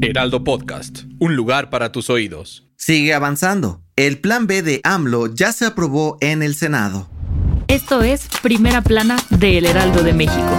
Heraldo Podcast, un lugar para tus oídos. Sigue avanzando. El plan B de AMLO ya se aprobó en el Senado. Esto es Primera Plana de El Heraldo de México.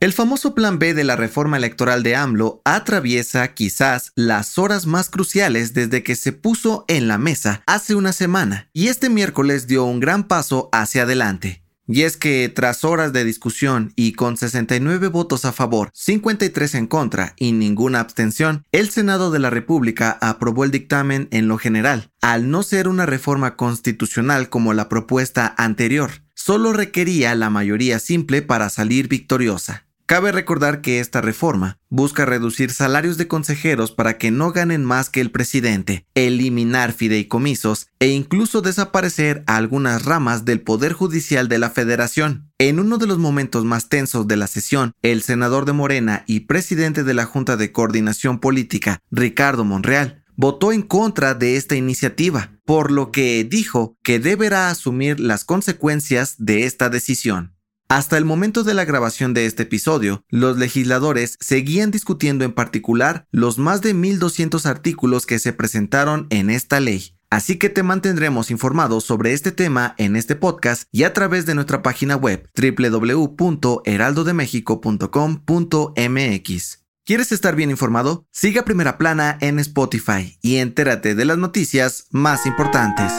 El famoso Plan B de la reforma electoral de AMLO atraviesa quizás las horas más cruciales desde que se puso en la mesa hace una semana y este miércoles dio un gran paso hacia adelante. Y es que tras horas de discusión y con 69 votos a favor, 53 en contra y ninguna abstención, el Senado de la República aprobó el dictamen en lo general, al no ser una reforma constitucional como la propuesta anterior. Solo requería la mayoría simple para salir victoriosa. Cabe recordar que esta reforma busca reducir salarios de consejeros para que no ganen más que el presidente, eliminar fideicomisos e incluso desaparecer algunas ramas del Poder Judicial de la Federación. En uno de los momentos más tensos de la sesión, el senador de Morena y presidente de la Junta de Coordinación Política, Ricardo Monreal, votó en contra de esta iniciativa, por lo que dijo que deberá asumir las consecuencias de esta decisión. Hasta el momento de la grabación de este episodio, los legisladores seguían discutiendo en particular los más de 1.200 artículos que se presentaron en esta ley. Así que te mantendremos informados sobre este tema en este podcast y a través de nuestra página web www.heraldodemexico.com.mx. ¿Quieres estar bien informado? Siga Primera Plana en Spotify y entérate de las noticias más importantes.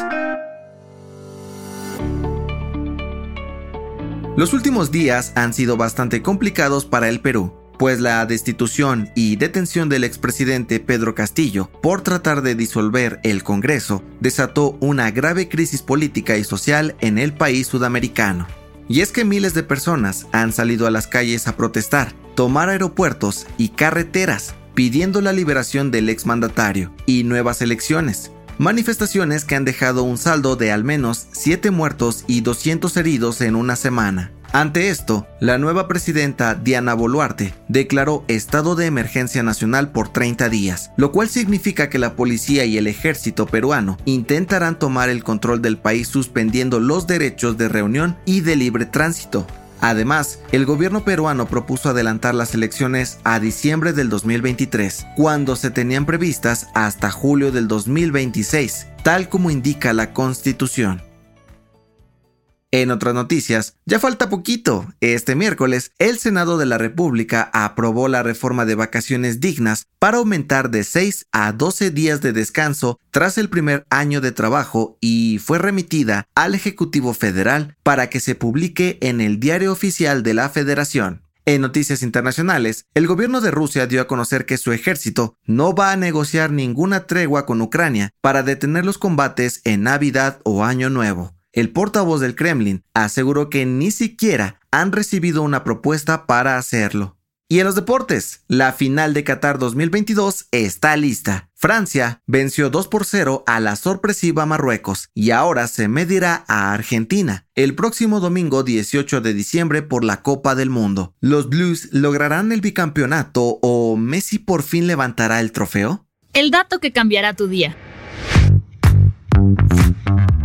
Los últimos días han sido bastante complicados para el Perú, pues la destitución y detención del expresidente Pedro Castillo por tratar de disolver el Congreso desató una grave crisis política y social en el país sudamericano. Y es que miles de personas han salido a las calles a protestar, tomar aeropuertos y carreteras pidiendo la liberación del exmandatario y nuevas elecciones, manifestaciones que han dejado un saldo de al menos 7 muertos y 200 heridos en una semana. Ante esto, la nueva presidenta Diana Boluarte declaró estado de emergencia nacional por 30 días, lo cual significa que la policía y el ejército peruano intentarán tomar el control del país suspendiendo los derechos de reunión y de libre tránsito, Además, el gobierno peruano propuso adelantar las elecciones a diciembre del 2023, cuando se tenían previstas hasta julio del 2026, tal como indica la Constitución. En otras noticias, ya falta poquito. Este miércoles, el Senado de la República aprobó la reforma de vacaciones dignas para aumentar de 6 a 12 días de descanso tras el primer año de trabajo y fue remitida al Ejecutivo Federal para que se publique en el Diario Oficial de la Federación. En noticias internacionales, el gobierno de Rusia dio a conocer que su ejército no va a negociar ninguna tregua con Ucrania para detener los combates en Navidad o Año Nuevo el portavoz del Kremlin aseguró que ni siquiera han recibido una propuesta para hacerlo. Y en los deportes, la final de Qatar 2022 está lista. Francia venció 2 por 0 a la sorpresiva Marruecos y ahora se medirá a Argentina el próximo domingo 18 de diciembre por la Copa del Mundo. ¿Los Blues lograrán el bicampeonato o Messi por fin levantará el trofeo? El dato que cambiará tu día.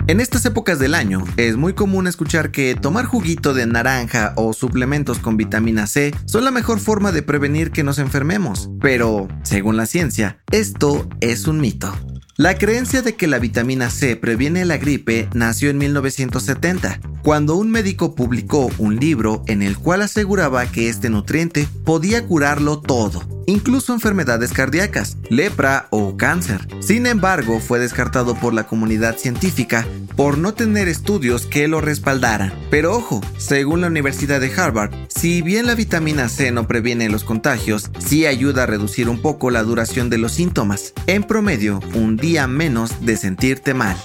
En estas épocas del año es muy común escuchar que tomar juguito de naranja o suplementos con vitamina C son la mejor forma de prevenir que nos enfermemos, pero, según la ciencia, esto es un mito. La creencia de que la vitamina C previene la gripe nació en 1970, cuando un médico publicó un libro en el cual aseguraba que este nutriente podía curarlo todo incluso enfermedades cardíacas, lepra o cáncer. Sin embargo, fue descartado por la comunidad científica por no tener estudios que lo respaldaran. Pero ojo, según la Universidad de Harvard, si bien la vitamina C no previene los contagios, sí ayuda a reducir un poco la duración de los síntomas, en promedio un día menos de sentirte mal.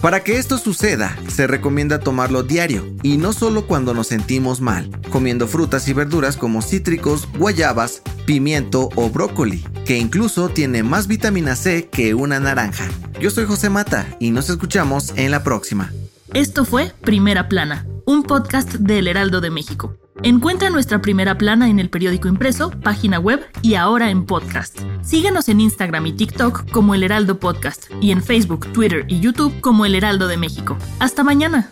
Para que esto suceda, se recomienda tomarlo diario y no solo cuando nos sentimos mal, comiendo frutas y verduras como cítricos, guayabas, pimiento o brócoli, que incluso tiene más vitamina C que una naranja. Yo soy José Mata y nos escuchamos en la próxima. Esto fue Primera Plana, un podcast del Heraldo de México. Encuentra nuestra primera plana en el periódico impreso, página web y ahora en podcast. Síguenos en Instagram y TikTok como El Heraldo Podcast y en Facebook, Twitter y YouTube como El Heraldo de México. Hasta mañana.